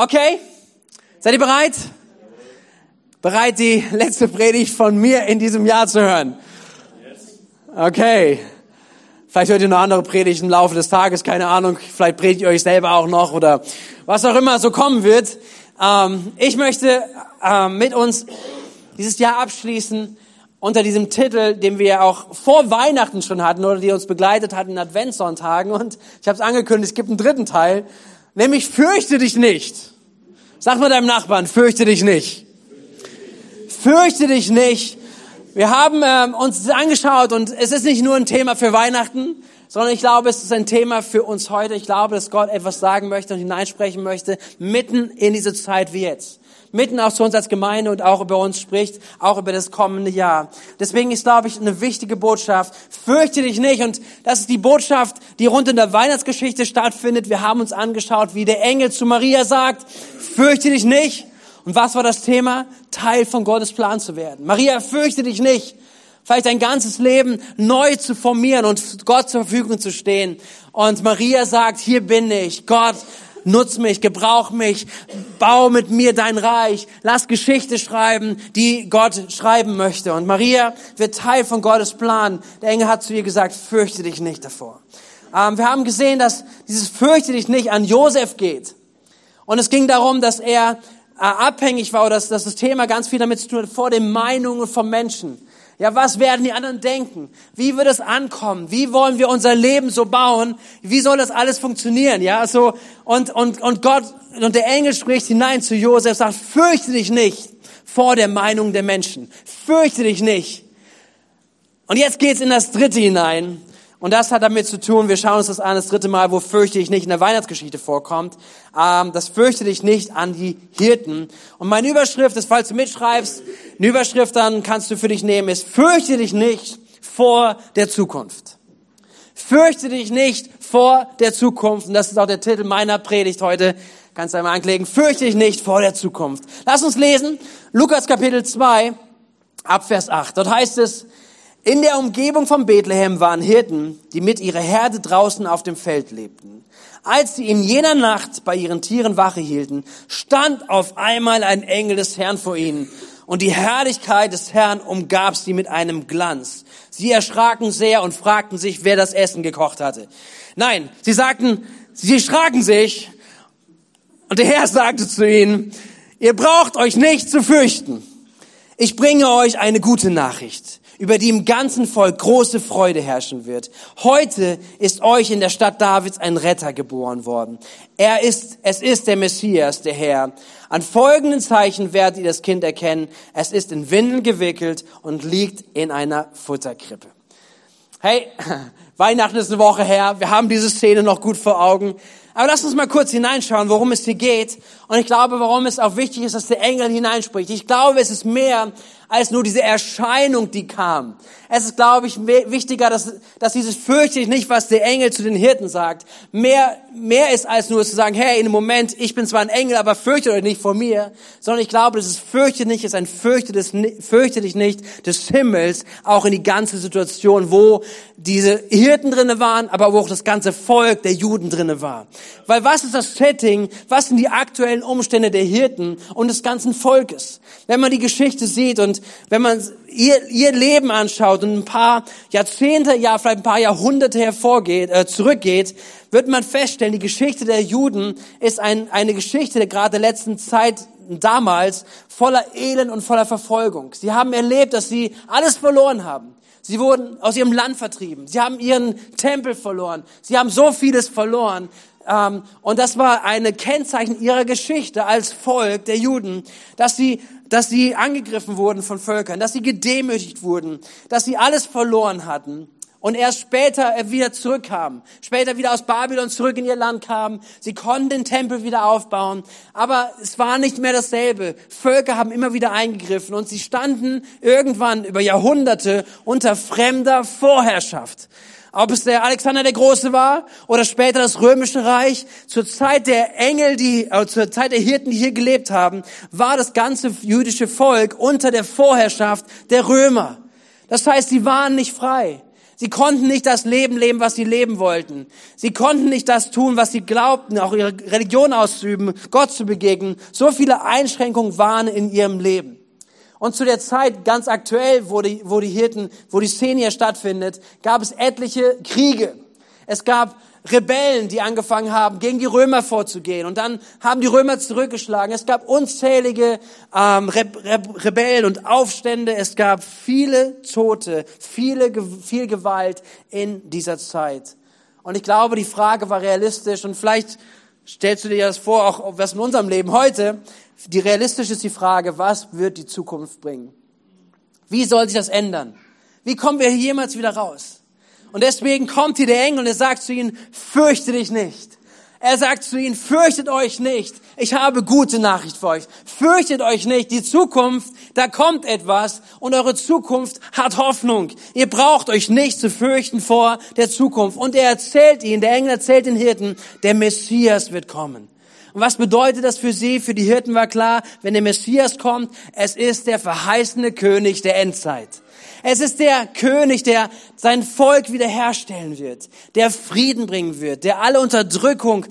Okay? Seid ihr bereit? Bereit, die letzte Predigt von mir in diesem Jahr zu hören? Okay. Vielleicht hört ihr noch andere Predigten im Laufe des Tages, keine Ahnung. Vielleicht predigt ihr euch selber auch noch oder was auch immer so kommen wird. Ähm, ich möchte ähm, mit uns dieses Jahr abschließen unter diesem Titel, den wir auch vor Weihnachten schon hatten oder die uns begleitet hatten in Adventssonntagen. Und ich habe es angekündigt, es gibt einen dritten Teil, nämlich Fürchte dich nicht. Sag mal deinem Nachbarn, fürchte dich nicht. Fürchte dich nicht. Wir haben ähm, uns das angeschaut und es ist nicht nur ein Thema für Weihnachten, sondern ich glaube, es ist ein Thema für uns heute. Ich glaube, dass Gott etwas sagen möchte und hineinsprechen möchte, mitten in diese Zeit wie jetzt. Mitten auch zu uns als Gemeinde und auch über uns spricht, auch über das kommende Jahr. Deswegen ist, glaube ich, eine wichtige Botschaft. Fürchte dich nicht. Und das ist die Botschaft, die rund in der Weihnachtsgeschichte stattfindet. Wir haben uns angeschaut, wie der Engel zu Maria sagt, fürchte dich nicht. Und was war das Thema? Teil von Gottes Plan zu werden. Maria, fürchte dich nicht. Vielleicht dein ganzes Leben neu zu formieren und Gott zur Verfügung zu stehen. Und Maria sagt, hier bin ich. Gott, nutz mich, gebrauch mich, bau mit mir dein Reich, lass Geschichte schreiben, die Gott schreiben möchte. Und Maria wird Teil von Gottes Plan. Der Engel hat zu ihr gesagt, fürchte dich nicht davor. Ähm, wir haben gesehen, dass dieses fürchte dich nicht an Josef geht. Und es ging darum, dass er äh, abhängig war oder dass, dass das Thema ganz viel damit zu tun hat, vor den Meinungen von Menschen. Ja, was werden die anderen denken? Wie wird es ankommen? Wie wollen wir unser Leben so bauen? Wie soll das alles funktionieren? Ja, so, und, und, und Gott, und der Engel spricht hinein zu Josef, sagt, fürchte dich nicht vor der Meinung der Menschen. Fürchte dich nicht. Und jetzt geht's in das dritte hinein. Und das hat damit zu tun, wir schauen uns das an, das dritte Mal, wo fürchte ich nicht in der Weihnachtsgeschichte vorkommt. Ähm, das fürchte dich nicht an die Hirten. Und meine Überschrift ist, falls du mitschreibst, eine Überschrift dann kannst du für dich nehmen, ist, fürchte dich nicht vor der Zukunft. Fürchte dich nicht vor der Zukunft. Und das ist auch der Titel meiner Predigt heute. Kannst du einmal anklicken. Fürchte dich nicht vor der Zukunft. Lass uns lesen. Lukas Kapitel 2, Abvers 8. Dort heißt es, in der Umgebung von Bethlehem waren Hirten, die mit ihrer Herde draußen auf dem Feld lebten. Als sie in jener Nacht bei ihren Tieren Wache hielten, stand auf einmal ein Engel des Herrn vor ihnen und die Herrlichkeit des Herrn umgab sie mit einem Glanz. Sie erschraken sehr und fragten sich, wer das Essen gekocht hatte. Nein, sie sagten, sie erschraken sich und der Herr sagte zu ihnen, ihr braucht euch nicht zu fürchten. Ich bringe euch eine gute Nachricht über die im ganzen Volk große Freude herrschen wird. Heute ist euch in der Stadt Davids ein Retter geboren worden. Er ist, es ist der Messias, der Herr. An folgenden Zeichen werdet ihr das Kind erkennen. Es ist in Windeln gewickelt und liegt in einer Futterkrippe. Hey, Weihnachten ist eine Woche her. Wir haben diese Szene noch gut vor Augen. Aber lass uns mal kurz hineinschauen, worum es hier geht. Und ich glaube, warum es auch wichtig ist, dass der Engel hineinspricht. Ich glaube, es ist mehr als nur diese Erscheinung, die kam. Es ist, glaube ich, wichtiger, dass, dass dieses fürchte ich nicht, was der Engel zu den Hirten sagt, mehr, mehr ist als nur zu sagen, hey, in dem Moment, ich bin zwar ein Engel, aber fürchte euch nicht vor mir, sondern ich glaube, dass es fürchte nicht ist ein fürchte, des, fürchte dich nicht des Himmels, auch in die ganze Situation, wo diese Hirten drinne waren, aber wo auch das ganze Volk der Juden drinne war. Weil was ist das Setting? Was sind die aktuellen Umstände der Hirten und des ganzen Volkes? Wenn man die Geschichte sieht und wenn man ihr, ihr Leben anschaut und ein paar Jahrzehnte, ja vielleicht ein paar Jahrhunderte hervorgeht, äh, zurückgeht, wird man feststellen, die Geschichte der Juden ist ein, eine Geschichte der gerade der letzten Zeit damals voller Elend und voller Verfolgung. Sie haben erlebt, dass sie alles verloren haben. Sie wurden aus ihrem Land vertrieben. Sie haben ihren Tempel verloren. Sie haben so vieles verloren. Ähm, und das war eine Kennzeichen ihrer Geschichte als Volk der Juden, dass sie dass sie angegriffen wurden von Völkern, dass sie gedemütigt wurden, dass sie alles verloren hatten und erst später wieder zurückkamen, später wieder aus Babylon zurück in ihr Land kamen. Sie konnten den Tempel wieder aufbauen, aber es war nicht mehr dasselbe. Völker haben immer wieder eingegriffen und sie standen irgendwann über Jahrhunderte unter fremder Vorherrschaft. Ob es der Alexander der Große war oder später das Römische Reich, zur Zeit der Engel, die, äh, zur Zeit der Hirten, die hier gelebt haben, war das ganze jüdische Volk unter der Vorherrschaft der Römer. Das heißt, sie waren nicht frei. Sie konnten nicht das Leben leben, was sie leben wollten. Sie konnten nicht das tun, was sie glaubten, auch ihre Religion auszuüben, Gott zu begegnen. So viele Einschränkungen waren in ihrem Leben. Und zu der Zeit, ganz aktuell, wo die, wo die Hirten, wo die Szene hier stattfindet, gab es etliche Kriege. Es gab Rebellen, die angefangen haben, gegen die Römer vorzugehen. Und dann haben die Römer zurückgeschlagen. Es gab unzählige ähm, Re Re Rebellen und Aufstände. Es gab viele Tote, viele, viel Gewalt in dieser Zeit. Und ich glaube, die Frage war realistisch. Und vielleicht stellst du dir das vor, auch was in unserem Leben heute. Die realistisch ist die Frage, was wird die Zukunft bringen? Wie soll sich das ändern? Wie kommen wir hier jemals wieder raus? Und deswegen kommt hier der Engel und er sagt zu ihnen, fürchte dich nicht. Er sagt zu ihnen, fürchtet euch nicht. Ich habe gute Nachricht für euch. Fürchtet euch nicht. Die Zukunft, da kommt etwas und eure Zukunft hat Hoffnung. Ihr braucht euch nicht zu fürchten vor der Zukunft. Und er erzählt ihnen, der Engel erzählt den Hirten, der Messias wird kommen. Und was bedeutet das für sie? Für die Hirten war klar, wenn der Messias kommt, es ist der verheißene König der Endzeit. Es ist der König, der sein Volk wiederherstellen wird, der Frieden bringen wird, der alle Unterdrückung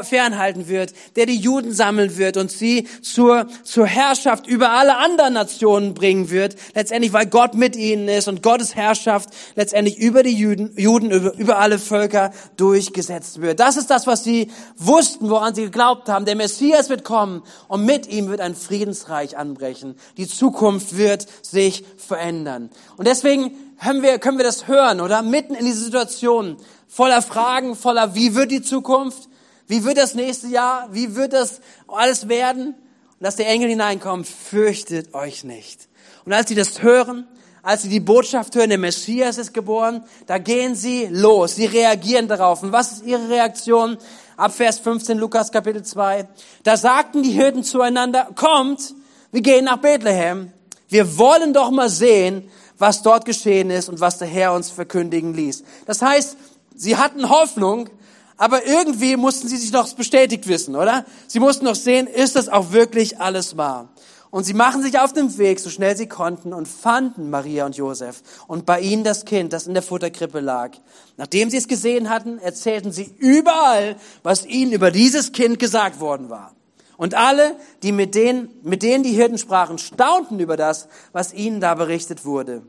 fernhalten wird, der die Juden sammeln wird und sie zur, zur Herrschaft über alle anderen Nationen bringen wird, letztendlich weil Gott mit ihnen ist und Gottes Herrschaft letztendlich über die Juden, Juden über, über alle Völker durchgesetzt wird. Das ist das, was sie wussten, woran sie geglaubt haben. Der Messias wird kommen und mit ihm wird ein Friedensreich anbrechen. Die Zukunft wird sich verändern. Und deswegen können wir, können wir das hören, oder? Mitten in diese Situation, voller Fragen, voller, wie wird die Zukunft? Wie wird das nächste Jahr? Wie wird das alles werden? Und dass der Engel hineinkommt, fürchtet euch nicht. Und als sie das hören, als sie die Botschaft hören, der Messias ist geboren, da gehen sie los. Sie reagieren darauf. Und was ist ihre Reaktion? Ab Vers 15, Lukas Kapitel 2. Da sagten die Hirten zueinander, kommt, wir gehen nach Bethlehem. Wir wollen doch mal sehen, was dort geschehen ist und was der Herr uns verkündigen ließ. Das heißt, sie hatten Hoffnung, aber irgendwie mussten sie sich noch bestätigt wissen, oder? Sie mussten noch sehen, ist das auch wirklich alles wahr? Und sie machen sich auf den Weg, so schnell sie konnten, und fanden Maria und Josef und bei ihnen das Kind, das in der Futterkrippe lag. Nachdem sie es gesehen hatten, erzählten sie überall, was ihnen über dieses Kind gesagt worden war. Und alle, die mit denen, mit denen die Hirten sprachen, staunten über das, was ihnen da berichtet wurde.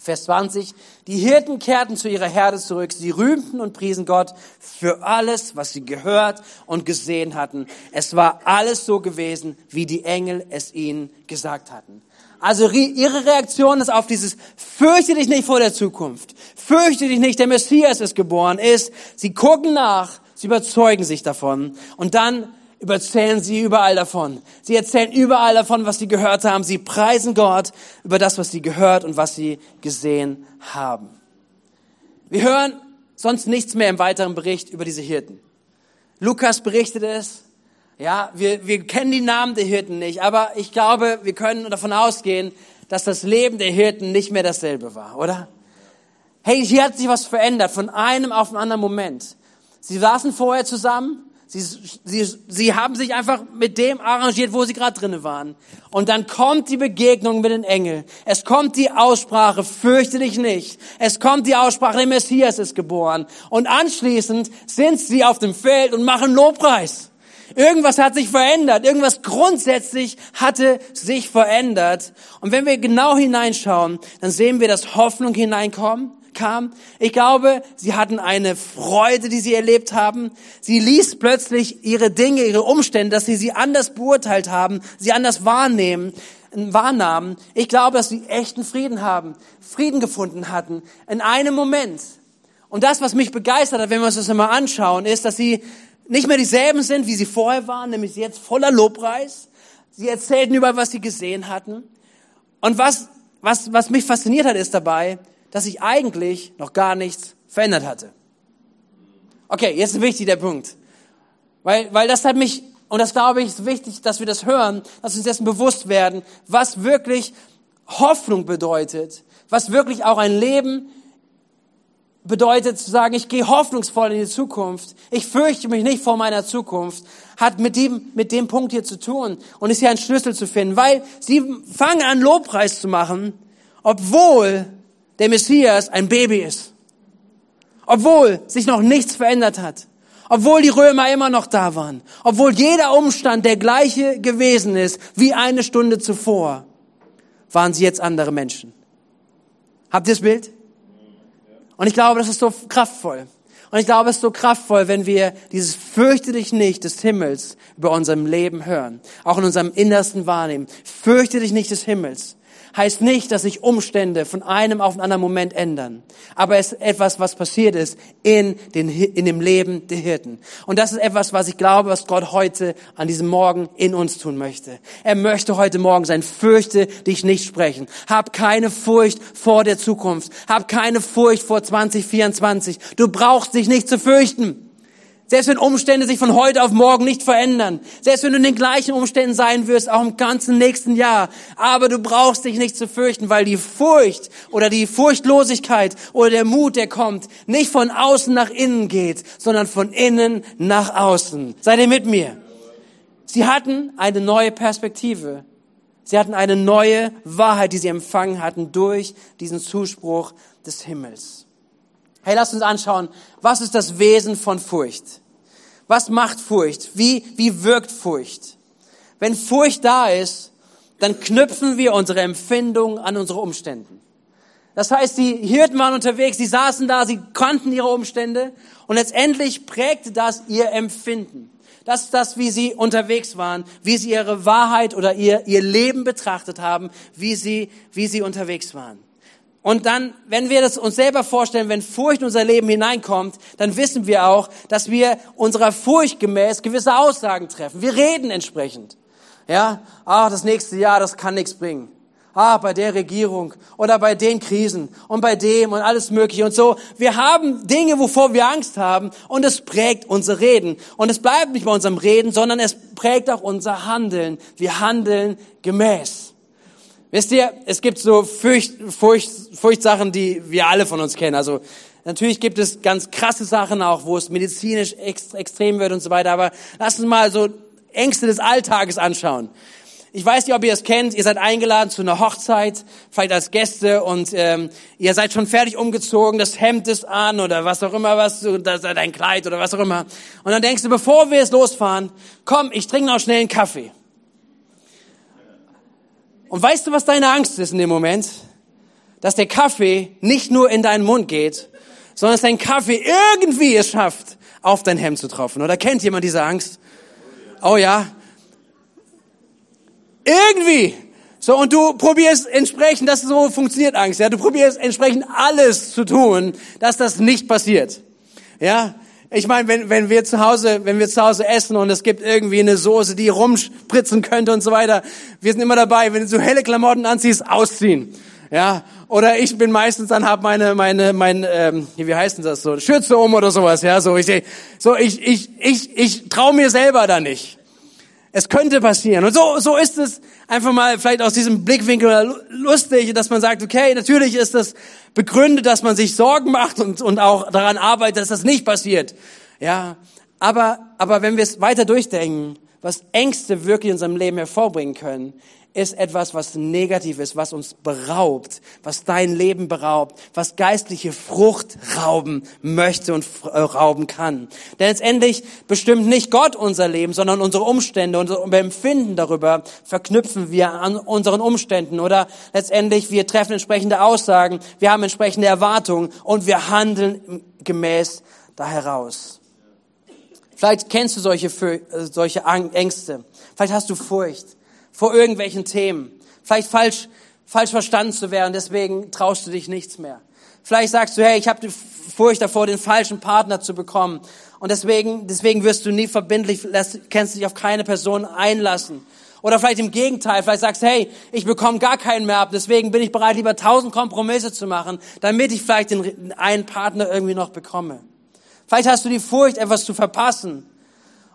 Vers 20. Die Hirten kehrten zu ihrer Herde zurück. Sie rühmten und priesen Gott für alles, was sie gehört und gesehen hatten. Es war alles so gewesen, wie die Engel es ihnen gesagt hatten. Also ihre Reaktion ist auf dieses, fürchte dich nicht vor der Zukunft. Fürchte dich nicht, der Messias ist geboren, ist, sie gucken nach, sie überzeugen sich davon und dann erzählen sie überall davon. Sie erzählen überall davon, was sie gehört haben. Sie preisen Gott über das, was sie gehört und was sie gesehen haben. Wir hören sonst nichts mehr im weiteren Bericht über diese Hirten. Lukas berichtet es. Ja, wir, wir kennen die Namen der Hirten nicht, aber ich glaube, wir können davon ausgehen, dass das Leben der Hirten nicht mehr dasselbe war, oder? Hey, hier hat sich was verändert von einem auf einen anderen Moment. Sie saßen vorher zusammen, Sie, sie, sie haben sich einfach mit dem arrangiert, wo sie gerade drinnen waren. Und dann kommt die Begegnung mit den Engeln. Es kommt die Aussprache, fürchte dich nicht. Es kommt die Aussprache, der Messias ist geboren. Und anschließend sind sie auf dem Feld und machen Lobpreis. Irgendwas hat sich verändert. Irgendwas grundsätzlich hatte sich verändert. Und wenn wir genau hineinschauen, dann sehen wir, dass Hoffnung hineinkommt kam. Ich glaube, sie hatten eine Freude, die sie erlebt haben. Sie ließ plötzlich ihre Dinge, ihre Umstände, dass sie sie anders beurteilt haben, sie anders wahrnehmen, wahrnahmen. Ich glaube, dass sie echten Frieden haben, Frieden gefunden hatten in einem Moment. Und das, was mich begeistert hat, wenn wir uns das einmal anschauen, ist, dass sie nicht mehr dieselben sind, wie sie vorher waren, nämlich jetzt voller Lobpreis. Sie erzählten über, was sie gesehen hatten. Und was, was, was mich fasziniert hat, ist dabei, dass sich eigentlich noch gar nichts verändert hatte. Okay, jetzt ist wichtig der Punkt. Weil, weil das hat mich, und das glaube ich, ist wichtig, dass wir das hören, dass wir uns dessen bewusst werden, was wirklich Hoffnung bedeutet, was wirklich auch ein Leben bedeutet zu sagen, ich gehe hoffnungsvoll in die Zukunft, ich fürchte mich nicht vor meiner Zukunft, hat mit dem, mit dem Punkt hier zu tun und ist hier ein Schlüssel zu finden, weil sie fangen an, Lobpreis zu machen, obwohl der Messias ein Baby ist. Obwohl sich noch nichts verändert hat. Obwohl die Römer immer noch da waren. Obwohl jeder Umstand der gleiche gewesen ist wie eine Stunde zuvor, waren sie jetzt andere Menschen. Habt ihr das Bild? Und ich glaube, das ist so kraftvoll. Und ich glaube, es ist so kraftvoll, wenn wir dieses Fürchte dich nicht des Himmels über unserem Leben hören. Auch in unserem Innersten wahrnehmen. Fürchte dich nicht des Himmels heißt nicht, dass sich Umstände von einem auf einen anderen Moment ändern. Aber es ist etwas, was passiert ist in, den, in dem Leben der Hirten. Und das ist etwas, was ich glaube, was Gott heute an diesem Morgen in uns tun möchte. Er möchte heute Morgen sein, fürchte dich nicht sprechen. Hab keine Furcht vor der Zukunft. Hab keine Furcht vor 2024. Du brauchst dich nicht zu fürchten. Selbst wenn Umstände sich von heute auf morgen nicht verändern. Selbst wenn du in den gleichen Umständen sein wirst, auch im ganzen nächsten Jahr. Aber du brauchst dich nicht zu fürchten, weil die Furcht oder die Furchtlosigkeit oder der Mut, der kommt, nicht von außen nach innen geht, sondern von innen nach außen. Seid ihr mit mir? Sie hatten eine neue Perspektive. Sie hatten eine neue Wahrheit, die sie empfangen hatten durch diesen Zuspruch des Himmels. Hey, lass uns anschauen, was ist das Wesen von Furcht? Was macht Furcht? Wie, wie wirkt Furcht? Wenn Furcht da ist, dann knüpfen wir unsere Empfindungen an unsere Umständen. Das heißt, die Hirten waren unterwegs, sie saßen da, sie kannten ihre Umstände und letztendlich prägte das ihr Empfinden. Das ist das, wie sie unterwegs waren, wie sie ihre Wahrheit oder ihr, ihr Leben betrachtet haben, wie sie, wie sie unterwegs waren. Und dann, wenn wir das uns selber vorstellen, wenn Furcht in unser Leben hineinkommt, dann wissen wir auch, dass wir unserer Furcht gemäß gewisse Aussagen treffen. Wir reden entsprechend. Ja, ah, das nächste Jahr, das kann nichts bringen. Ah, bei der Regierung oder bei den Krisen und bei dem und alles Mögliche und so. Wir haben Dinge, wovor wir Angst haben und es prägt unser Reden. Und es bleibt nicht bei unserem Reden, sondern es prägt auch unser Handeln. Wir handeln gemäß. Wisst ihr, es gibt so Furcht, Furcht, Furchtsachen, die wir alle von uns kennen. Also natürlich gibt es ganz krasse Sachen auch, wo es medizinisch ext extrem wird und so weiter. Aber lasst uns mal so Ängste des Alltages anschauen. Ich weiß nicht, ob ihr es kennt. Ihr seid eingeladen zu einer Hochzeit, vielleicht als Gäste und ähm, ihr seid schon fertig umgezogen, das Hemd ist an oder was auch immer, was das dein Kleid oder was auch immer. Und dann denkst du, bevor wir jetzt losfahren, komm, ich trinke noch schnell einen Kaffee. Und weißt du, was deine Angst ist in dem Moment? Dass der Kaffee nicht nur in deinen Mund geht, sondern dass dein Kaffee irgendwie es schafft, auf dein Hemd zu tropfen. Oder kennt jemand diese Angst? Oh ja. Irgendwie. So, und du probierst entsprechend, das so funktioniert Angst, ja. Du probierst entsprechend alles zu tun, dass das nicht passiert. Ja. Ich meine, wenn, wenn wir zu Hause, wenn wir zu Hause essen und es gibt irgendwie eine Soße, die rumspritzen könnte und so weiter, wir sind immer dabei, wenn du so helle Klamotten anziehst, ausziehen. Ja, oder ich bin meistens dann hab meine meine mein ähm, wie heißt denn das so Schürze um oder sowas, ja, so ich so ich ich ich ich trau mir selber da nicht. Es könnte passieren. Und so, so ist es einfach mal vielleicht aus diesem Blickwinkel lustig, dass man sagt, okay, natürlich ist das begründet, dass man sich Sorgen macht und, und auch daran arbeitet, dass das nicht passiert. Ja, aber, aber wenn wir es weiter durchdenken, was Ängste wirklich in unserem Leben hervorbringen können, ist etwas, was negativ ist, was uns beraubt, was dein Leben beraubt, was geistliche Frucht rauben möchte und äh, rauben kann. Denn letztendlich bestimmt nicht Gott unser Leben, sondern unsere Umstände, unser Empfinden darüber verknüpfen wir an unseren Umständen oder letztendlich wir treffen entsprechende Aussagen, wir haben entsprechende Erwartungen und wir handeln gemäß da heraus. Vielleicht kennst du solche, äh, solche Ängste. Vielleicht hast du Furcht vor irgendwelchen Themen. Vielleicht falsch, falsch verstanden zu werden, deswegen traust du dich nichts mehr. Vielleicht sagst du, hey, ich habe die Furcht davor, den falschen Partner zu bekommen. Und deswegen, deswegen wirst du nie verbindlich, kennst dich auf keine Person einlassen. Oder vielleicht im Gegenteil, vielleicht sagst du, hey, ich bekomme gar keinen mehr ab, deswegen bin ich bereit, lieber tausend Kompromisse zu machen, damit ich vielleicht den einen Partner irgendwie noch bekomme. Vielleicht hast du die Furcht, etwas zu verpassen.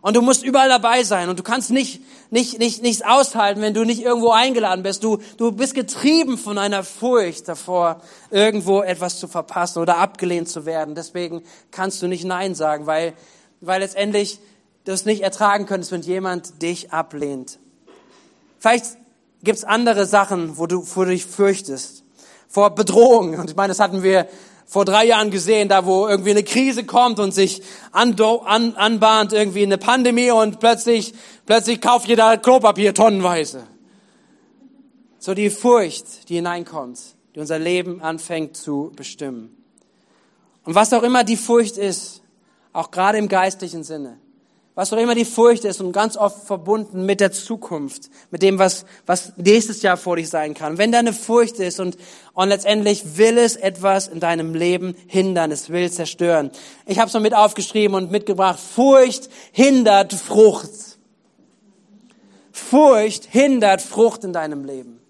Und du musst überall dabei sein und du kannst nicht, nicht, nicht, nichts aushalten, wenn du nicht irgendwo eingeladen bist. Du, du bist getrieben von einer Furcht davor, irgendwo etwas zu verpassen oder abgelehnt zu werden. Deswegen kannst du nicht Nein sagen, weil, weil letztendlich du es nicht ertragen könntest, wenn jemand dich ablehnt. Vielleicht gibt's andere Sachen, wo du, wo du dich fürchtest. vor Bedrohung. Und ich meine, das hatten wir vor drei Jahren gesehen, da wo irgendwie eine Krise kommt und sich an, an, anbahnt, irgendwie eine Pandemie und plötzlich, plötzlich kauft jeder Klopapier tonnenweise. So die Furcht, die hineinkommt, die unser Leben anfängt zu bestimmen. Und was auch immer die Furcht ist, auch gerade im geistlichen Sinne, was auch immer die Furcht ist und ganz oft verbunden mit der Zukunft, mit dem, was, was nächstes Jahr vor dich sein kann. Wenn da eine Furcht ist und, und letztendlich will es etwas in deinem Leben hindern, es will zerstören. Ich habe es mal mit aufgeschrieben und mitgebracht, Furcht hindert Frucht. Furcht hindert Frucht in deinem Leben.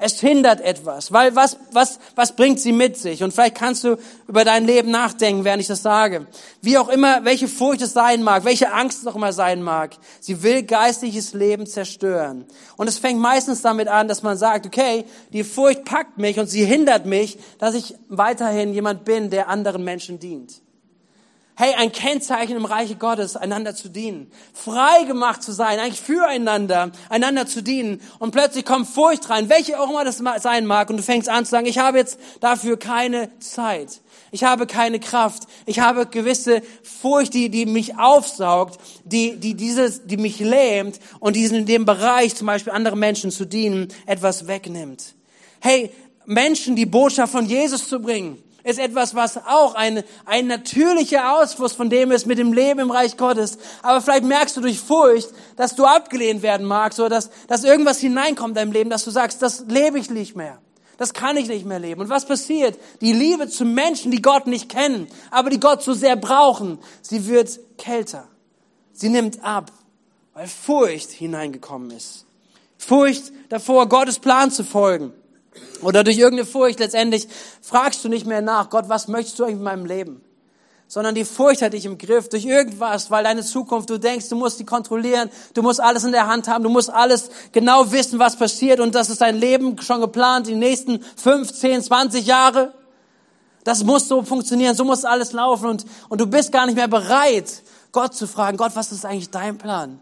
Es hindert etwas, weil was, was, was bringt sie mit sich? Und vielleicht kannst du über dein Leben nachdenken, während ich das sage. Wie auch immer, welche Furcht es sein mag, welche Angst es auch immer sein mag, sie will geistliches Leben zerstören. Und es fängt meistens damit an, dass man sagt, okay, die Furcht packt mich und sie hindert mich, dass ich weiterhin jemand bin, der anderen Menschen dient hey, ein Kennzeichen im Reiche Gottes, einander zu dienen. Frei gemacht zu sein, eigentlich füreinander, einander zu dienen. Und plötzlich kommt Furcht rein, welche auch immer das sein mag. Und du fängst an zu sagen, ich habe jetzt dafür keine Zeit. Ich habe keine Kraft. Ich habe gewisse Furcht, die, die mich aufsaugt, die, die dieses, die mich lähmt und diesen in dem Bereich, zum Beispiel anderen Menschen zu dienen, etwas wegnimmt. Hey, Menschen die Botschaft von Jesus zu bringen ist etwas, was auch ein, ein natürlicher Ausfluss von dem ist mit dem Leben im Reich Gottes. Aber vielleicht merkst du durch Furcht, dass du abgelehnt werden magst oder dass, dass irgendwas hineinkommt in deinem Leben, dass du sagst, das lebe ich nicht mehr. Das kann ich nicht mehr leben. Und was passiert? Die Liebe zu Menschen, die Gott nicht kennen, aber die Gott so sehr brauchen, sie wird kälter. Sie nimmt ab, weil Furcht hineingekommen ist. Furcht davor, Gottes Plan zu folgen. Oder durch irgendeine Furcht letztendlich fragst du nicht mehr nach, Gott, was möchtest du eigentlich in meinem Leben? Sondern die Furcht hat dich im Griff durch irgendwas, weil deine Zukunft, du denkst, du musst die kontrollieren, du musst alles in der Hand haben, du musst alles genau wissen, was passiert und das ist dein Leben schon geplant, die nächsten 15, 20 Jahre. Das muss so funktionieren, so muss alles laufen und, und du bist gar nicht mehr bereit, Gott zu fragen, Gott, was ist eigentlich dein Plan?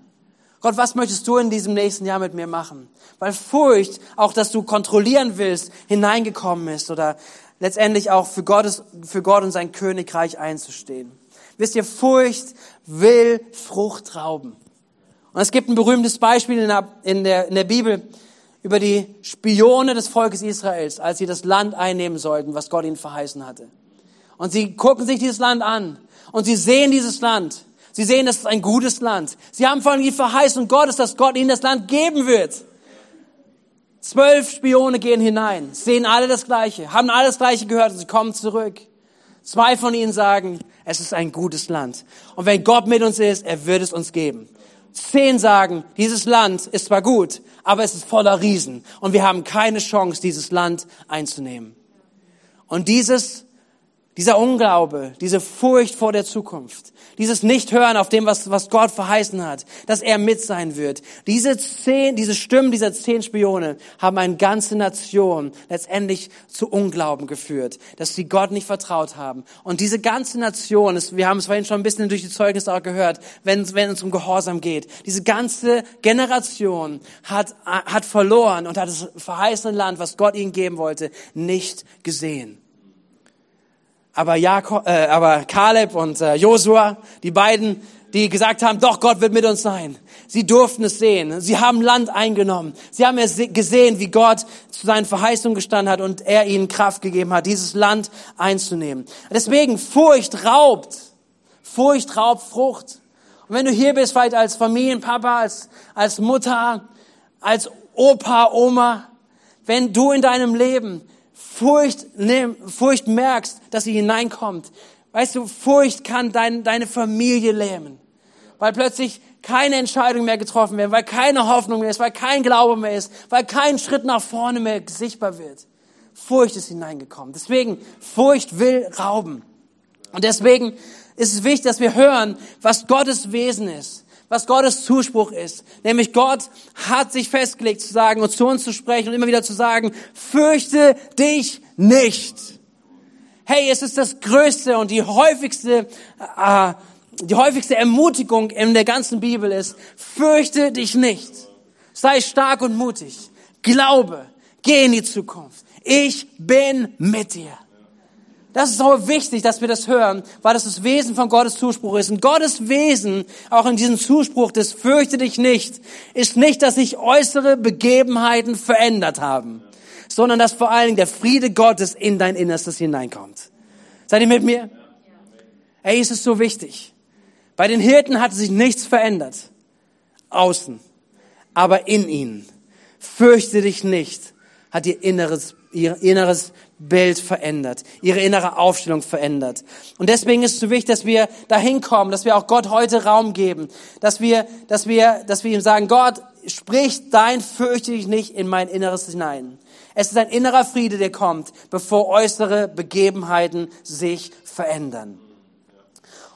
Gott, was möchtest du in diesem nächsten Jahr mit mir machen? Weil Furcht, auch dass du kontrollieren willst, hineingekommen ist oder letztendlich auch für, Gottes, für Gott und sein Königreich einzustehen. Wisst ihr, Furcht will Frucht rauben. Und es gibt ein berühmtes Beispiel in der, in der, in der Bibel über die Spione des Volkes Israels, als sie das Land einnehmen sollten, was Gott ihnen verheißen hatte. Und sie gucken sich dieses Land an und sie sehen dieses Land Sie sehen, es ist ein gutes Land. Sie haben vor allem die Verheißung Gottes, dass Gott ihnen das Land geben wird. Zwölf Spione gehen hinein, sehen alle das Gleiche, haben alles das Gleiche gehört und sie kommen zurück. Zwei von ihnen sagen, es ist ein gutes Land. Und wenn Gott mit uns ist, er wird es uns geben. Zehn sagen, dieses Land ist zwar gut, aber es ist voller Riesen und wir haben keine Chance, dieses Land einzunehmen. Und dieses dieser Unglaube, diese Furcht vor der Zukunft, dieses Nichthören auf dem, was, was Gott verheißen hat, dass er mit sein wird. Diese zehn, diese Stimmen dieser zehn Spione haben eine ganze Nation letztendlich zu Unglauben geführt, dass sie Gott nicht vertraut haben. Und diese ganze Nation, wir haben es vorhin schon ein bisschen durch die Zeugnisse auch gehört, wenn, wenn es um Gehorsam geht, diese ganze Generation hat, hat verloren und hat das verheißene Land, was Gott ihnen geben wollte, nicht gesehen. Aber, Jakob, äh, aber Kaleb und äh, Josua, die beiden, die gesagt haben, doch, Gott wird mit uns sein. Sie durften es sehen. Sie haben Land eingenommen. Sie haben es gesehen, wie Gott zu seinen Verheißungen gestanden hat und er ihnen Kraft gegeben hat, dieses Land einzunehmen. Deswegen, Furcht raubt. Furcht raubt Frucht. Und wenn du hier bist, vielleicht als Familienpapa, als, als Mutter, als Opa, Oma, wenn du in deinem Leben Furcht, Furcht merkst, dass sie hineinkommt. Weißt du, Furcht kann dein, deine Familie lähmen. Weil plötzlich keine Entscheidung mehr getroffen wird, weil keine Hoffnung mehr ist, weil kein Glaube mehr ist, weil kein Schritt nach vorne mehr sichtbar wird. Furcht ist hineingekommen. Deswegen, Furcht will rauben. Und deswegen ist es wichtig, dass wir hören, was Gottes Wesen ist was Gottes Zuspruch ist. Nämlich Gott hat sich festgelegt zu sagen und zu uns zu sprechen und immer wieder zu sagen, fürchte dich nicht. Hey, es ist das größte und die häufigste, äh, die häufigste Ermutigung in der ganzen Bibel ist, fürchte dich nicht. Sei stark und mutig. Glaube. Geh in die Zukunft. ich bin mit dir. Das ist so wichtig, dass wir das hören, weil das das Wesen von Gottes Zuspruch ist. Und Gottes Wesen, auch in diesem Zuspruch des Fürchte dich nicht, ist nicht, dass sich äußere Begebenheiten verändert haben, sondern dass vor allen Dingen der Friede Gottes in dein Innerstes hineinkommt. Seid ihr mit mir? Ey, es ist so wichtig. Bei den Hirten hatte sich nichts verändert. Außen. Aber in ihnen. Fürchte dich nicht, hat ihr inneres, ihr inneres Bild verändert, ihre innere Aufstellung verändert. Und deswegen ist es so wichtig, dass wir dahin kommen, dass wir auch Gott heute Raum geben, dass wir, dass wir, dass wir ihm sagen, Gott, sprich dein fürchte dich nicht in mein Inneres hinein. Es ist ein innerer Friede, der kommt, bevor äußere Begebenheiten sich verändern.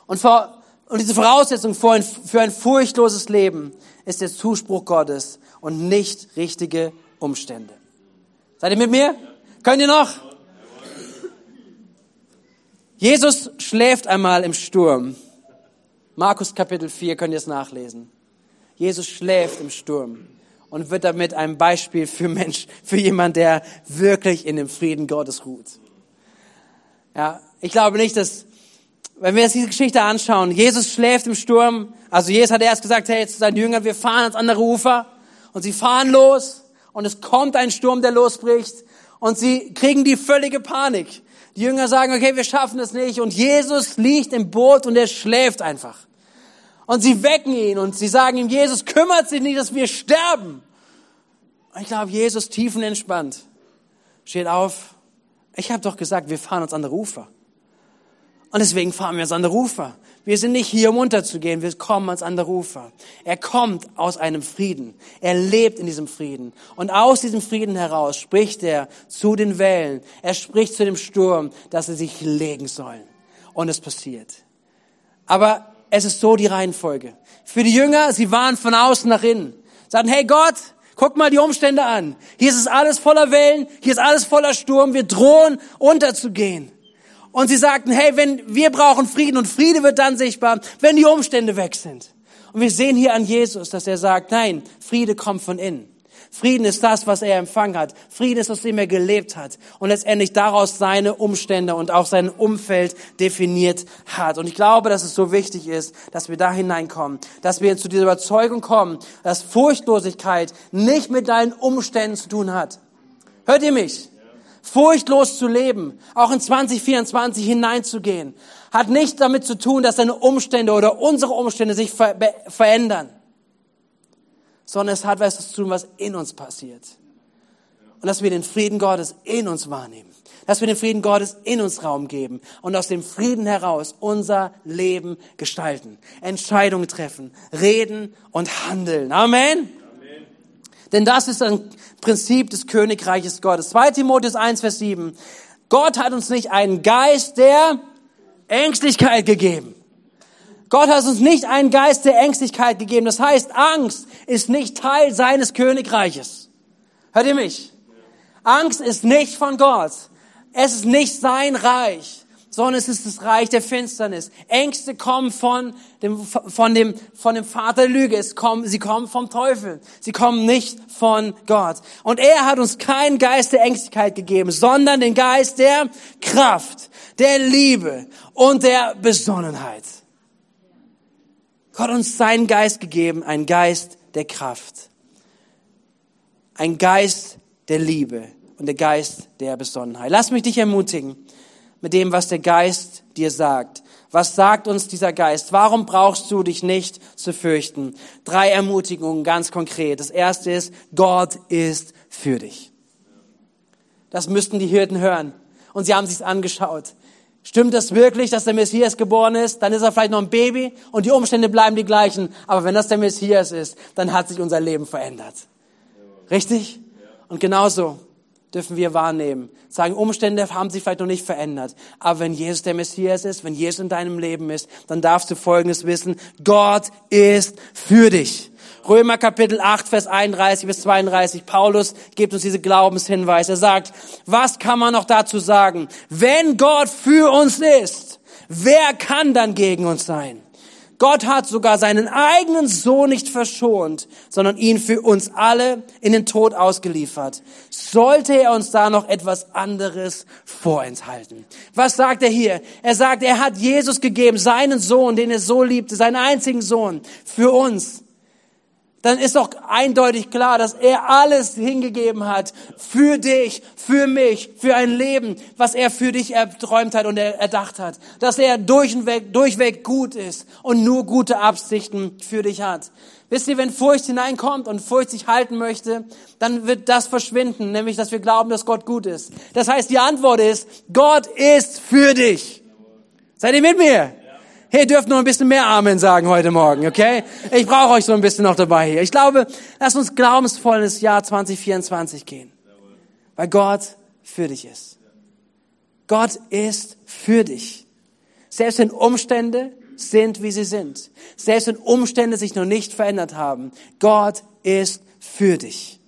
Und, vor, und diese Voraussetzung für ein, für ein furchtloses Leben ist der Zuspruch Gottes und nicht richtige Umstände. Seid ihr mit mir? Könnt ihr noch? Jesus schläft einmal im Sturm. Markus Kapitel 4 könnt ihr es nachlesen. Jesus schläft im Sturm und wird damit ein Beispiel für Mensch, für jemand, der wirklich in dem Frieden Gottes ruht. Ja, ich glaube nicht, dass, wenn wir jetzt diese Geschichte anschauen, Jesus schläft im Sturm. Also Jesus hat erst gesagt, hey, jetzt seid Jünger, wir fahren ans andere Ufer. Und sie fahren los und es kommt ein Sturm, der losbricht und sie kriegen die völlige Panik. Die Jünger sagen, okay, wir schaffen das nicht. Und Jesus liegt im Boot und er schläft einfach. Und sie wecken ihn und sie sagen ihm, Jesus kümmert sich nicht, dass wir sterben. Und ich glaube, Jesus tiefenentspannt steht auf. Ich habe doch gesagt, wir fahren uns an der Ufer. Und deswegen fahren wir ans andere Ufer. Wir sind nicht hier, um unterzugehen, wir kommen ans andere Ufer. Er kommt aus einem Frieden. Er lebt in diesem Frieden. Und aus diesem Frieden heraus spricht er zu den Wellen. Er spricht zu dem Sturm, dass sie sich legen sollen. Und es passiert. Aber es ist so die Reihenfolge. Für die Jünger, sie waren von außen nach innen. Sagten, hey Gott, guck mal die Umstände an. Hier ist es alles voller Wellen, hier ist alles voller Sturm, wir drohen unterzugehen. Und sie sagten, hey, wenn wir brauchen Frieden und Friede wird dann sichtbar, wenn die Umstände weg sind. Und wir sehen hier an Jesus, dass er sagt, nein, Friede kommt von innen. Frieden ist das, was er empfangen hat. Frieden ist, aus dem er gelebt hat. Und letztendlich daraus seine Umstände und auch sein Umfeld definiert hat. Und ich glaube, dass es so wichtig ist, dass wir da hineinkommen. Dass wir zu dieser Überzeugung kommen, dass Furchtlosigkeit nicht mit deinen Umständen zu tun hat. Hört ihr mich? Furchtlos zu leben, auch in 2024 hineinzugehen, hat nichts damit zu tun, dass deine Umstände oder unsere Umstände sich ver verändern, sondern es hat was zu tun, was in uns passiert. Und dass wir den Frieden Gottes in uns wahrnehmen. Dass wir den Frieden Gottes in uns Raum geben und aus dem Frieden heraus unser Leben gestalten. Entscheidungen treffen, reden und handeln. Amen. Denn das ist ein Prinzip des Königreiches Gottes. 2 Timotheus 1, Vers 7. Gott hat uns nicht einen Geist der Ängstlichkeit gegeben. Gott hat uns nicht einen Geist der Ängstlichkeit gegeben. Das heißt, Angst ist nicht Teil seines Königreiches. Hört ihr mich? Angst ist nicht von Gott. Es ist nicht sein Reich sondern es ist das Reich der Finsternis. Ängste kommen von dem, von dem, von dem Vater Lüge. Es kommen, sie kommen vom Teufel. Sie kommen nicht von Gott. Und er hat uns keinen Geist der Ängstlichkeit gegeben, sondern den Geist der Kraft, der Liebe und der Besonnenheit. Gott hat uns seinen Geist gegeben, einen Geist der Kraft. Ein Geist der Liebe und der Geist der Besonnenheit. Lass mich dich ermutigen mit dem, was der Geist dir sagt. Was sagt uns dieser Geist? Warum brauchst du dich nicht zu fürchten? Drei Ermutigungen ganz konkret. Das erste ist, Gott ist für dich. Das müssten die Hirten hören. Und sie haben sich's angeschaut. Stimmt das wirklich, dass der Messias geboren ist? Dann ist er vielleicht noch ein Baby und die Umstände bleiben die gleichen. Aber wenn das der Messias ist, dann hat sich unser Leben verändert. Richtig? Und genauso dürfen wir wahrnehmen. Sagen, Umstände haben sich vielleicht noch nicht verändert. Aber wenn Jesus der Messias ist, wenn Jesus in deinem Leben ist, dann darfst du Folgendes wissen. Gott ist für dich. Römer Kapitel 8, Vers 31 bis 32. Paulus gibt uns diese Glaubenshinweis. Er sagt, was kann man noch dazu sagen? Wenn Gott für uns ist, wer kann dann gegen uns sein? Gott hat sogar seinen eigenen Sohn nicht verschont, sondern ihn für uns alle in den Tod ausgeliefert. Sollte er uns da noch etwas anderes vorenthalten? Was sagt er hier? Er sagt, er hat Jesus gegeben, seinen Sohn, den er so liebte, seinen einzigen Sohn, für uns dann ist doch eindeutig klar, dass er alles hingegeben hat für dich, für mich, für ein Leben, was er für dich erträumt hat und erdacht hat. Dass er durchweg, durchweg gut ist und nur gute Absichten für dich hat. Wisst ihr, wenn Furcht hineinkommt und Furcht sich halten möchte, dann wird das verschwinden, nämlich dass wir glauben, dass Gott gut ist. Das heißt, die Antwort ist, Gott ist für dich. Seid ihr mit mir? Hey, dürft noch ein bisschen mehr Amen sagen heute Morgen, okay? Ich brauche euch so ein bisschen noch dabei hier. Ich glaube, lasst uns glaubensvoll ins Jahr 2024 gehen. Weil Gott für dich ist. Gott ist für dich. Selbst wenn Umstände sind, wie sie sind. Selbst wenn Umstände sich noch nicht verändert haben. Gott ist für dich.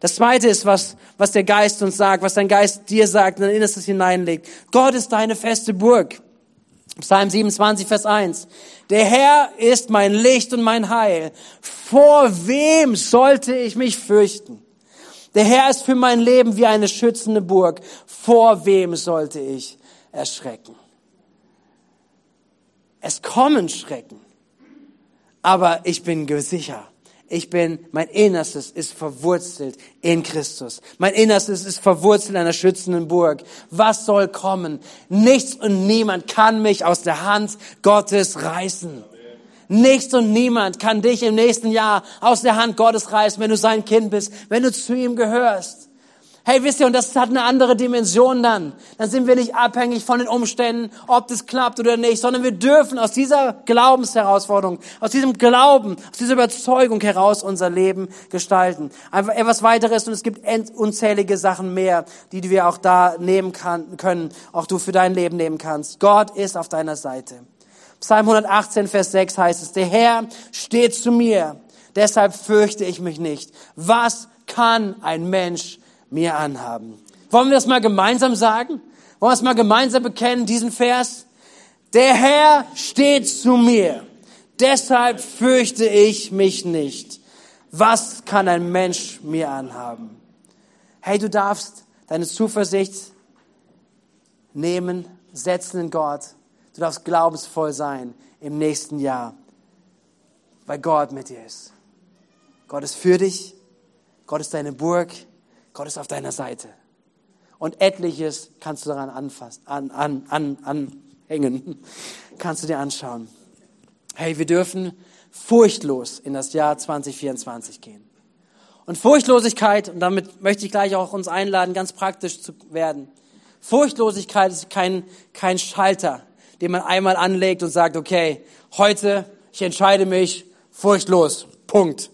Das zweite ist, was, was der Geist uns sagt, was dein Geist dir sagt und dann innerstes hineinlegt. Gott ist deine feste Burg. Psalm 27, Vers 1. Der Herr ist mein Licht und mein Heil. Vor wem sollte ich mich fürchten? Der Herr ist für mein Leben wie eine schützende Burg. Vor wem sollte ich erschrecken? Es kommen Schrecken, aber ich bin sicher, ich bin, mein Innerstes ist verwurzelt in Christus. Mein Innerstes ist verwurzelt in einer schützenden Burg. Was soll kommen? Nichts und niemand kann mich aus der Hand Gottes reißen. Nichts und niemand kann dich im nächsten Jahr aus der Hand Gottes reißen, wenn du sein Kind bist, wenn du zu ihm gehörst. Hey, wisst ihr, und das hat eine andere Dimension dann. Dann sind wir nicht abhängig von den Umständen, ob das klappt oder nicht, sondern wir dürfen aus dieser Glaubensherausforderung, aus diesem Glauben, aus dieser Überzeugung heraus unser Leben gestalten. Einfach etwas weiteres und es gibt unzählige Sachen mehr, die wir auch da nehmen kann, können, auch du für dein Leben nehmen kannst. Gott ist auf deiner Seite. Psalm 118, Vers 6 heißt es, der Herr steht zu mir, deshalb fürchte ich mich nicht. Was kann ein Mensch mir anhaben. Wollen wir das mal gemeinsam sagen? Wollen wir es mal gemeinsam bekennen, diesen Vers? Der Herr steht zu mir. Deshalb fürchte ich mich nicht. Was kann ein Mensch mir anhaben? Hey, du darfst deine Zuversicht nehmen, setzen in Gott. Du darfst glaubensvoll sein im nächsten Jahr, weil Gott mit dir ist. Gott ist für dich. Gott ist deine Burg. Gott ist auf deiner Seite. Und etliches kannst du daran anfassen, an, an, an, anhängen, kannst du dir anschauen. Hey, wir dürfen furchtlos in das Jahr 2024 gehen. Und Furchtlosigkeit, und damit möchte ich gleich auch uns einladen, ganz praktisch zu werden. Furchtlosigkeit ist kein, kein Schalter, den man einmal anlegt und sagt, okay, heute, ich entscheide mich furchtlos. Punkt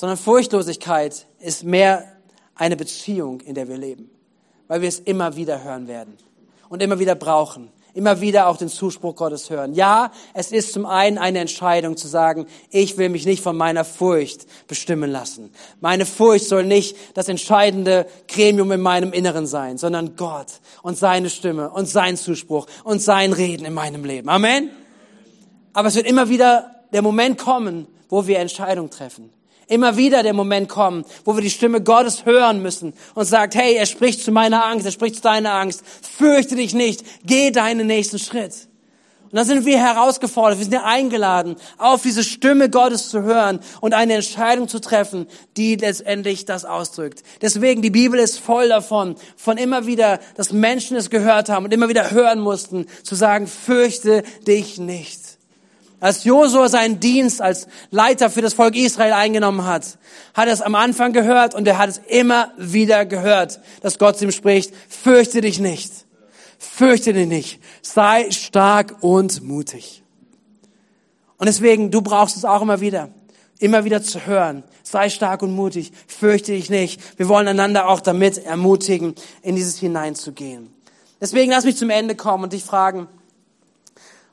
sondern Furchtlosigkeit ist mehr eine Beziehung, in der wir leben, weil wir es immer wieder hören werden und immer wieder brauchen, immer wieder auch den Zuspruch Gottes hören. Ja, es ist zum einen eine Entscheidung zu sagen, ich will mich nicht von meiner Furcht bestimmen lassen. Meine Furcht soll nicht das entscheidende Gremium in meinem Inneren sein, sondern Gott und seine Stimme und sein Zuspruch und sein Reden in meinem Leben. Amen. Aber es wird immer wieder der Moment kommen, wo wir Entscheidungen treffen immer wieder der Moment kommen, wo wir die Stimme Gottes hören müssen und sagt, hey, er spricht zu meiner Angst, er spricht zu deiner Angst, fürchte dich nicht, geh deinen nächsten Schritt. Und dann sind wir herausgefordert, wir sind ja eingeladen, auf diese Stimme Gottes zu hören und eine Entscheidung zu treffen, die letztendlich das ausdrückt. Deswegen, die Bibel ist voll davon, von immer wieder, dass Menschen es gehört haben und immer wieder hören mussten, zu sagen, fürchte dich nicht. Als Josua seinen Dienst als Leiter für das Volk Israel eingenommen hat, hat er es am Anfang gehört und er hat es immer wieder gehört, dass Gott zu ihm spricht, fürchte dich nicht, fürchte dich nicht, sei stark und mutig. Und deswegen, du brauchst es auch immer wieder, immer wieder zu hören, sei stark und mutig, fürchte dich nicht. Wir wollen einander auch damit ermutigen, in dieses hineinzugehen. Deswegen lass mich zum Ende kommen und dich fragen,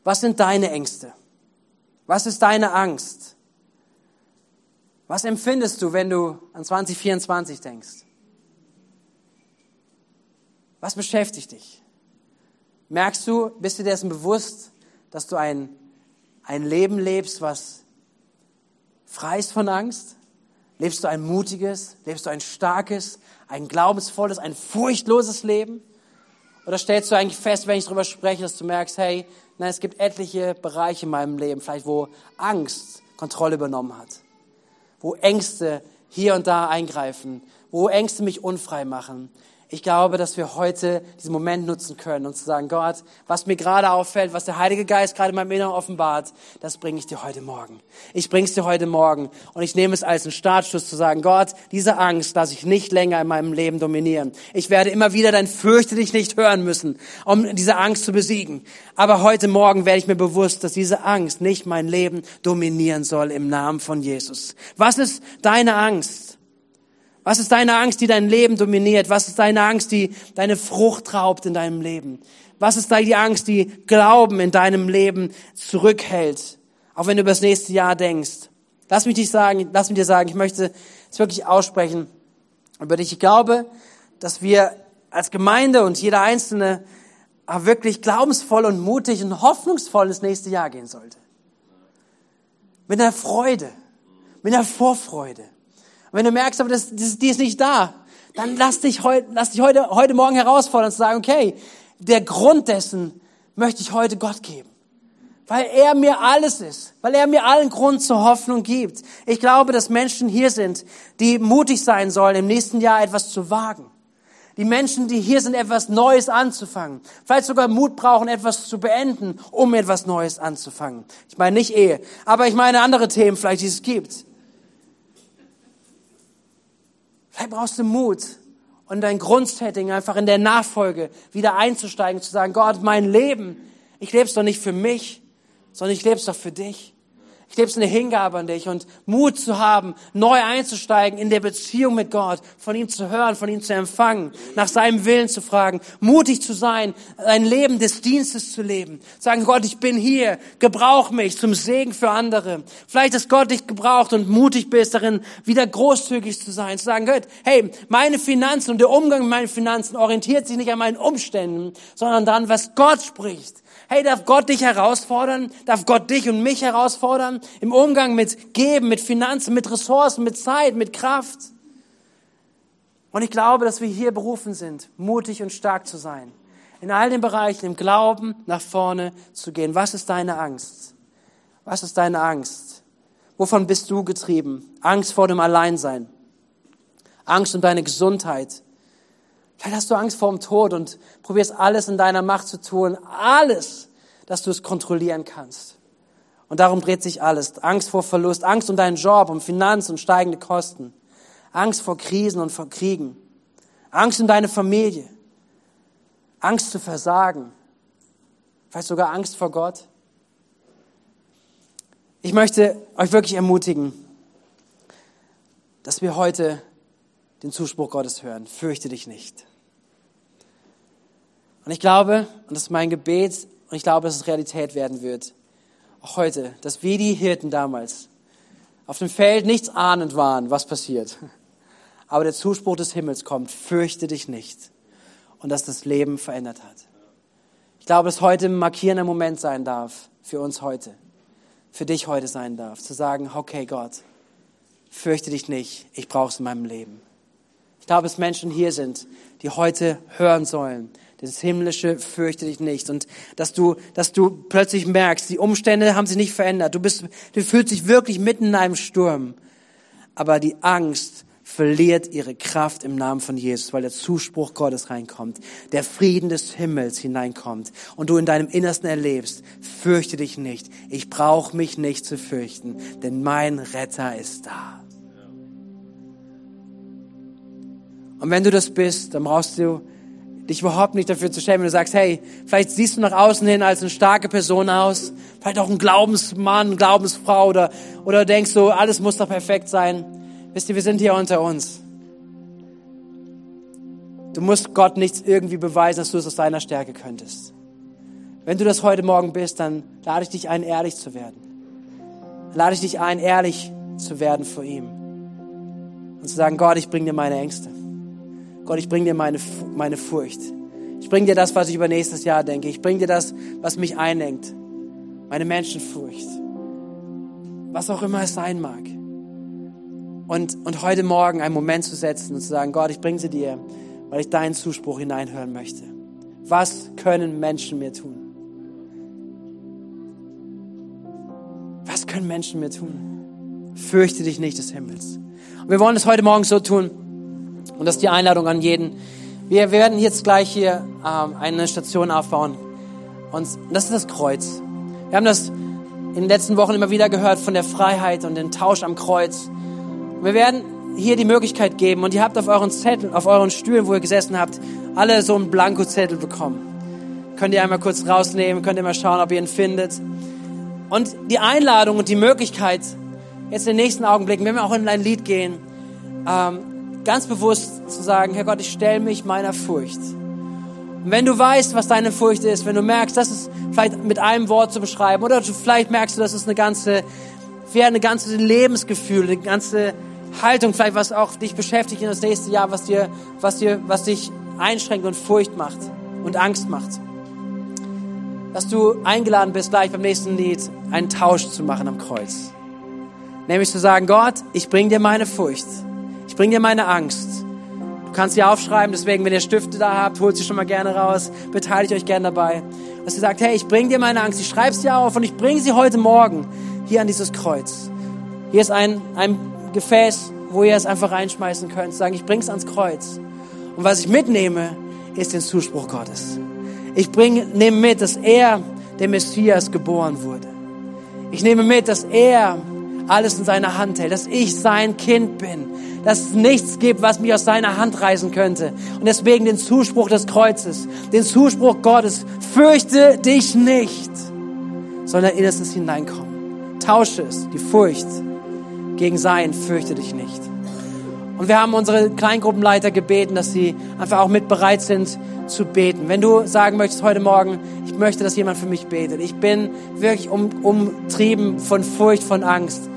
was sind deine Ängste? Was ist deine Angst? Was empfindest du, wenn du an 2024 denkst? Was beschäftigt dich? Merkst du, bist du dir dessen bewusst, dass du ein ein Leben lebst, was frei ist von Angst? Lebst du ein mutiges, lebst du ein starkes, ein glaubensvolles, ein furchtloses Leben? Oder stellst du eigentlich fest, wenn ich darüber spreche, dass du merkst, hey, nein, es gibt etliche Bereiche in meinem Leben, vielleicht wo Angst Kontrolle übernommen hat, wo Ängste hier und da eingreifen, wo Ängste mich unfrei machen, ich glaube, dass wir heute diesen Moment nutzen können und zu sagen, Gott, was mir gerade auffällt, was der Heilige Geist gerade in meinem Inneren offenbart, das bringe ich dir heute Morgen. Ich bringe es dir heute Morgen und ich nehme es als einen Startschuss zu sagen, Gott, diese Angst lasse ich nicht länger in meinem Leben dominieren. Ich werde immer wieder dein Fürchte dich nicht hören müssen, um diese Angst zu besiegen. Aber heute Morgen werde ich mir bewusst, dass diese Angst nicht mein Leben dominieren soll im Namen von Jesus. Was ist deine Angst? Was ist deine Angst, die dein Leben dominiert? Was ist deine Angst, die deine Frucht raubt in deinem Leben? Was ist da die Angst, die Glauben in deinem Leben zurückhält? Auch wenn du über das nächste Jahr denkst. Lass mich dich sagen, lass mich dir sagen, ich möchte es wirklich aussprechen über dich. Ich glaube, dass wir als Gemeinde und jeder Einzelne wirklich glaubensvoll und mutig und hoffnungsvoll ins nächste Jahr gehen sollte. Mit einer Freude, mit einer Vorfreude. Wenn du merkst, aber das, das, die ist nicht da, dann lass dich, heu, lass dich heute, heute Morgen herausfordern zu sagen, okay, der Grund dessen möchte ich heute Gott geben. Weil er mir alles ist, weil er mir allen Grund zur Hoffnung gibt. Ich glaube, dass Menschen hier sind, die mutig sein sollen, im nächsten Jahr etwas zu wagen. Die Menschen, die hier sind, etwas Neues anzufangen. Vielleicht sogar Mut brauchen, etwas zu beenden, um etwas Neues anzufangen. Ich meine nicht Ehe, aber ich meine andere Themen vielleicht, die es gibt. Vielleicht brauchst du Mut und dein Grundsetting einfach in der Nachfolge wieder einzusteigen, zu sagen, Gott, mein Leben, ich lebe es doch nicht für mich, sondern ich lebe es doch für dich. Ich lebe es eine Hingabe an dich und Mut zu haben, neu einzusteigen in der Beziehung mit Gott, von ihm zu hören, von ihm zu empfangen, nach seinem Willen zu fragen, mutig zu sein, ein Leben des Dienstes zu leben. Sagen, Gott, ich bin hier, gebrauch mich zum Segen für andere. Vielleicht, dass Gott dich gebraucht und mutig bist darin, wieder großzügig zu sein, zu sagen, Gott, hey, meine Finanzen und der Umgang mit meinen Finanzen orientiert sich nicht an meinen Umständen, sondern daran, was Gott spricht Hey, darf Gott dich herausfordern? Darf Gott dich und mich herausfordern? Im Umgang mit Geben, mit Finanzen, mit Ressourcen, mit Zeit, mit Kraft. Und ich glaube, dass wir hier berufen sind, mutig und stark zu sein. In all den Bereichen, im Glauben nach vorne zu gehen. Was ist deine Angst? Was ist deine Angst? Wovon bist du getrieben? Angst vor dem Alleinsein. Angst um deine Gesundheit. Vielleicht hast du Angst vor dem Tod und probierst alles in deiner Macht zu tun, alles, dass du es kontrollieren kannst. Und darum dreht sich alles. Angst vor Verlust, Angst um deinen Job, um Finanz und steigende Kosten. Angst vor Krisen und vor Kriegen. Angst um deine Familie. Angst zu versagen. Vielleicht sogar Angst vor Gott. Ich möchte euch wirklich ermutigen, dass wir heute den Zuspruch Gottes hören. Fürchte dich nicht. Und ich glaube, und das ist mein Gebet, und ich glaube, dass es Realität werden wird, auch heute, dass wir die Hirten damals auf dem Feld nichts ahnend waren, was passiert. Aber der Zuspruch des Himmels kommt, fürchte dich nicht. Und dass das Leben verändert hat. Ich glaube, dass heute ein markierender Moment sein darf für uns heute. Für dich heute sein darf. Zu sagen, okay Gott, fürchte dich nicht, ich brauche es in meinem Leben. Glaube, dass Menschen hier sind, die heute hören sollen. Das Himmlische fürchte dich nicht. Und dass du, dass du plötzlich merkst, die Umstände haben sich nicht verändert. Du bist, du fühlst dich wirklich mitten in einem Sturm. Aber die Angst verliert ihre Kraft im Namen von Jesus, weil der Zuspruch Gottes reinkommt, der Frieden des Himmels hineinkommt und du in deinem Innersten erlebst, fürchte dich nicht, ich brauche mich nicht zu fürchten, denn mein Retter ist da. Und wenn du das bist, dann brauchst du dich überhaupt nicht dafür zu schämen, wenn du sagst, hey, vielleicht siehst du nach außen hin als eine starke Person aus, vielleicht auch ein Glaubensmann, Glaubensfrau oder, oder denkst du, alles muss doch perfekt sein. Wisst ihr, wir sind hier unter uns. Du musst Gott nichts irgendwie beweisen, dass du es aus deiner Stärke könntest. Wenn du das heute Morgen bist, dann lade ich dich ein, ehrlich zu werden. lade ich dich ein, ehrlich zu werden vor ihm. Und zu sagen, Gott, ich bringe dir meine Ängste. Gott, ich bringe dir meine, meine Furcht. Ich bringe dir das, was ich über nächstes Jahr denke. Ich bringe dir das, was mich einengt. Meine Menschenfurcht. was auch immer es sein mag. Und, und heute Morgen einen Moment zu setzen und zu sagen, Gott, ich bringe sie dir, weil ich deinen Zuspruch hineinhören möchte. Was können Menschen mir tun? Was können Menschen mir tun? Fürchte dich nicht des Himmels. Und wir wollen es heute Morgen so tun. Und das ist die Einladung an jeden. Wir werden jetzt gleich hier ähm, eine Station aufbauen. Und das ist das Kreuz. Wir haben das in den letzten Wochen immer wieder gehört von der Freiheit und dem Tausch am Kreuz. Wir werden hier die Möglichkeit geben und ihr habt auf euren Zettel, auf euren Stühlen, wo ihr gesessen habt, alle so einen Blankozettel bekommen. Könnt ihr einmal kurz rausnehmen, könnt ihr mal schauen, ob ihr ihn findet. Und die Einladung und die Möglichkeit, jetzt in den nächsten Augenblicken, wenn wir auch in ein Lied gehen, ähm, ganz bewusst zu sagen, Herr Gott, ich stelle mich meiner Furcht. Und wenn du weißt, was deine Furcht ist, wenn du merkst, das ist vielleicht mit einem Wort zu beschreiben, oder du, vielleicht merkst du, das ist eine ganze, wäre eine ganze Lebensgefühl, eine ganze Haltung, vielleicht was auch dich beschäftigt in das nächste Jahr, was dir, was dir, was dich einschränkt und Furcht macht und Angst macht. Dass du eingeladen bist, gleich beim nächsten Lied einen Tausch zu machen am Kreuz. Nämlich zu sagen, Gott, ich bring dir meine Furcht. Ich bring dir meine Angst. Du kannst sie aufschreiben, deswegen, wenn ihr Stifte da habt, holt sie schon mal gerne raus, beteiligt euch gerne dabei. Dass ihr sagt, hey, ich bring dir meine Angst, ich schreibe sie auf und ich bringe sie heute Morgen hier an dieses Kreuz. Hier ist ein, ein Gefäß, wo ihr es einfach reinschmeißen könnt. Sagen, ich bring's ans Kreuz. Und was ich mitnehme, ist den Zuspruch Gottes. Ich bringe, nehme mit, dass er, der Messias, geboren wurde. Ich nehme mit, dass er alles in seiner Hand hält, dass ich sein Kind bin, dass es nichts gibt, was mich aus seiner Hand reißen könnte. Und deswegen den Zuspruch des Kreuzes, den Zuspruch Gottes, fürchte dich nicht, sondern in es hineinkommen. Tausche es, die Furcht, gegen sein, fürchte dich nicht. Und wir haben unsere Kleingruppenleiter gebeten, dass sie einfach auch mit bereit sind zu beten. Wenn du sagen möchtest heute Morgen, ich möchte, dass jemand für mich betet. Ich bin wirklich um, umtrieben von Furcht, von Angst.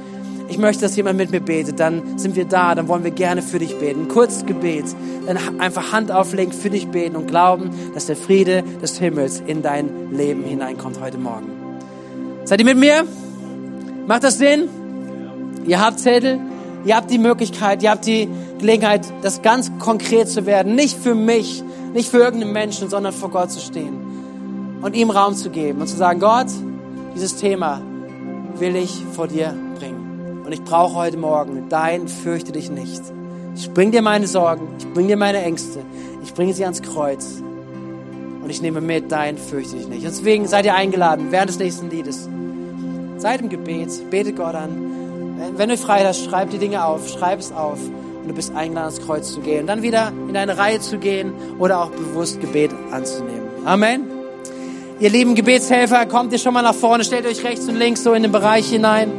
Ich möchte, dass jemand mit mir betet. Dann sind wir da, dann wollen wir gerne für dich beten. Kurzes Gebet, dann einfach Hand auflegen, für dich beten und glauben, dass der Friede des Himmels in dein Leben hineinkommt heute Morgen. Seid ihr mit mir? Macht das Sinn? Ihr habt Zettel, ihr habt die Möglichkeit, ihr habt die Gelegenheit, das ganz konkret zu werden. Nicht für mich, nicht für irgendeinen Menschen, sondern vor Gott zu stehen und ihm Raum zu geben und zu sagen, Gott, dieses Thema will ich vor dir. Und ich brauche heute Morgen dein fürchte dich nicht. Ich bring dir meine Sorgen, ich bring dir meine Ängste, ich bringe sie ans Kreuz und ich nehme mit dein fürchte dich nicht. Deswegen seid ihr eingeladen während des nächsten Liedes. Seid im Gebet, betet Gott an wenn du frei hast, schreib die Dinge auf, schreib es auf und du bist eingeladen, ans Kreuz zu gehen. Und dann wieder in deine Reihe zu gehen oder auch bewusst Gebet anzunehmen. Amen. Ihr lieben Gebetshelfer, kommt ihr schon mal nach vorne, stellt euch rechts und links so in den Bereich hinein.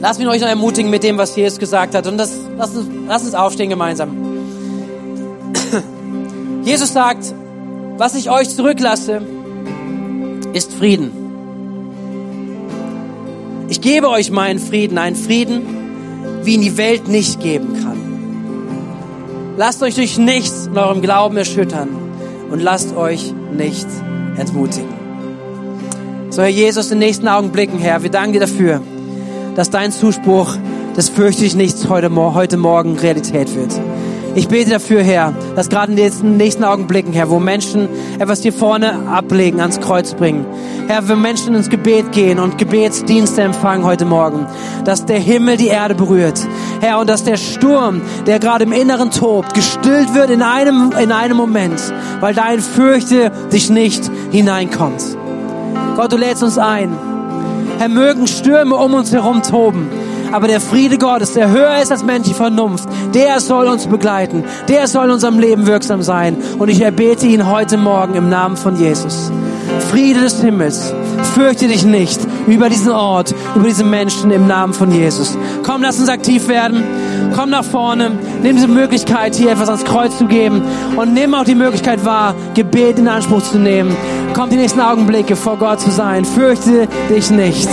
Lasst mich euch noch ermutigen mit dem, was Jesus gesagt hat. Und das, lasst, uns, lasst uns aufstehen gemeinsam. Jesus sagt, was ich euch zurücklasse, ist Frieden. Ich gebe euch meinen Frieden, einen Frieden, wie ihn die Welt nicht geben kann. Lasst euch durch nichts in eurem Glauben erschüttern und lasst euch nicht entmutigen. So, Herr Jesus, in den nächsten Augenblicken, Herr, wir danken dir dafür, dass dein Zuspruch, das fürchte ich nichts heute, heute Morgen Realität wird. Ich bete dafür, Herr, dass gerade in den nächsten Augenblicken, Herr, wo Menschen etwas hier vorne ablegen, ans Kreuz bringen. Herr, wenn Menschen ins Gebet gehen und Gebetsdienste empfangen heute Morgen, dass der Himmel die Erde berührt. Herr, und dass der Sturm, der gerade im Inneren tobt, gestillt wird in einem, in einem Moment, weil dein Fürchte dich nicht hineinkommt. Gott, du lädst uns ein. Herr, mögen Stürme um uns herum toben. Aber der Friede Gottes, der höher ist als menschliche Vernunft, der soll uns begleiten. Der soll in unserem Leben wirksam sein. Und ich erbete ihn heute Morgen im Namen von Jesus. Friede des Himmels, fürchte dich nicht über diesen Ort, über diese Menschen im Namen von Jesus. Komm, lass uns aktiv werden. Komm nach vorne. Nimm diese Möglichkeit, hier etwas ans Kreuz zu geben. Und nimm auch die Möglichkeit wahr, Gebet in Anspruch zu nehmen. Komm die nächsten Augenblicke vor Gott zu sein. Fürchte dich nicht.